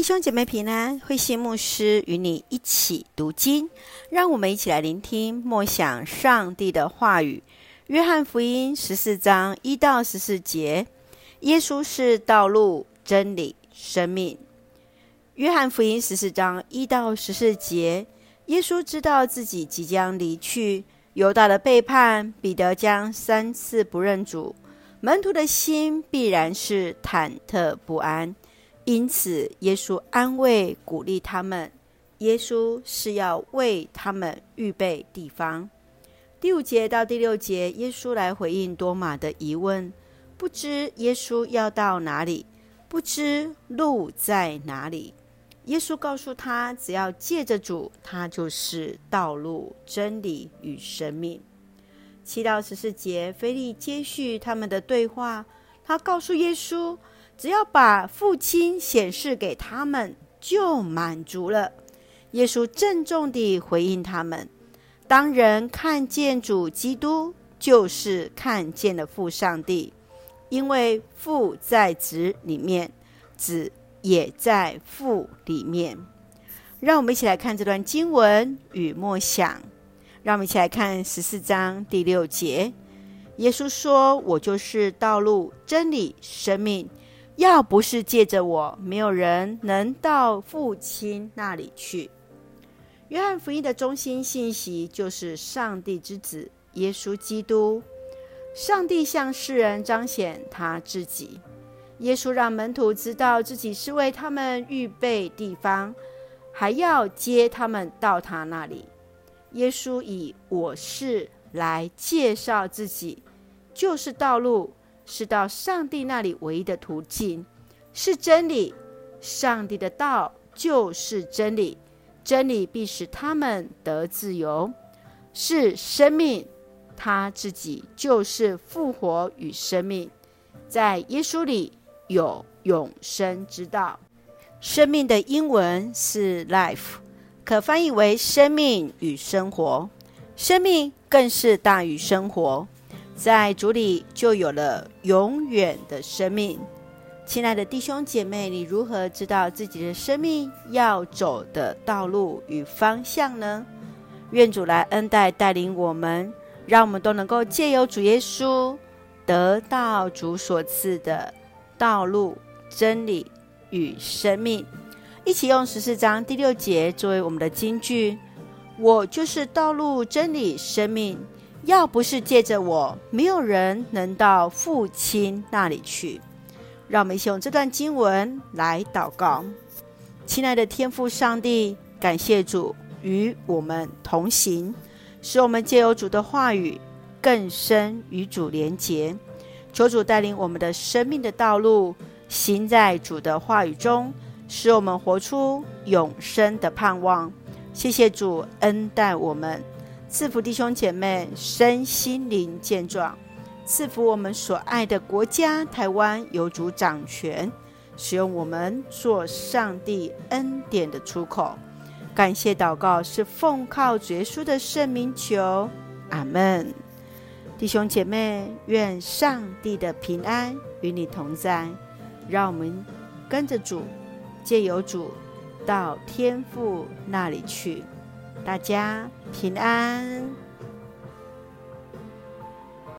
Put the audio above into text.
弟兄姐妹平安，慧馨牧师与你一起读经，让我们一起来聆听默想上帝的话语。约翰福音十四章一到十四节，耶稣是道路、真理、生命。约翰福音十四章一到十四节，耶稣知道自己即将离去，犹大的背叛，彼得将三次不认主，门徒的心必然是忐忑不安。因此，耶稣安慰、鼓励他们。耶稣是要为他们预备地方。第五节到第六节，耶稣来回应多马的疑问：不知耶稣要到哪里，不知路在哪里。耶稣告诉他，只要借着主，他就是道路、真理与生命。七到十四节，腓利接续他们的对话，他告诉耶稣。只要把父亲显示给他们，就满足了。耶稣郑重地回应他们：当人看见主基督，就是看见了父上帝，因为父在子里面，子也在父里面。让我们一起来看这段经文与默想。让我们一起来看十四章第六节。耶稣说：“我就是道路、真理、生命。”要不是借着我，没有人能到父亲那里去。约翰福音的中心信息就是上帝之子耶稣基督。上帝向世人彰显他自己。耶稣让门徒知道自己是为他们预备地方，还要接他们到他那里。耶稣以“我是”来介绍自己，就是道路。是到上帝那里唯一的途径，是真理。上帝的道就是真理，真理必使他们得自由。是生命，他自己就是复活与生命，在耶稣里有永生之道。生命的英文是 life，可翻译为生命与生活。生命更是大于生活。在主里就有了永远的生命。亲爱的弟兄姐妹，你如何知道自己的生命要走的道路与方向呢？愿主来恩待带领我们，让我们都能够借由主耶稣得到主所赐的道路、真理与生命。一起用十四章第六节作为我们的金句：我就是道路、真理、生命。要不是借着我，没有人能到父亲那里去。让我们一起用这段经文来祷告。亲爱的天父上帝，感谢主与我们同行，使我们借由主的话语更深与主连结。求主带领我们的生命的道路，行在主的话语中，使我们活出永生的盼望。谢谢主恩待我们。赐福弟兄姐妹身心灵健壮，赐福我们所爱的国家台湾有主掌权，使用我们做上帝恩典的出口。感谢祷告是奉靠主耶稣的圣名求，阿门。弟兄姐妹，愿上帝的平安与你同在。让我们跟着主，借由主到天父那里去。大家平安。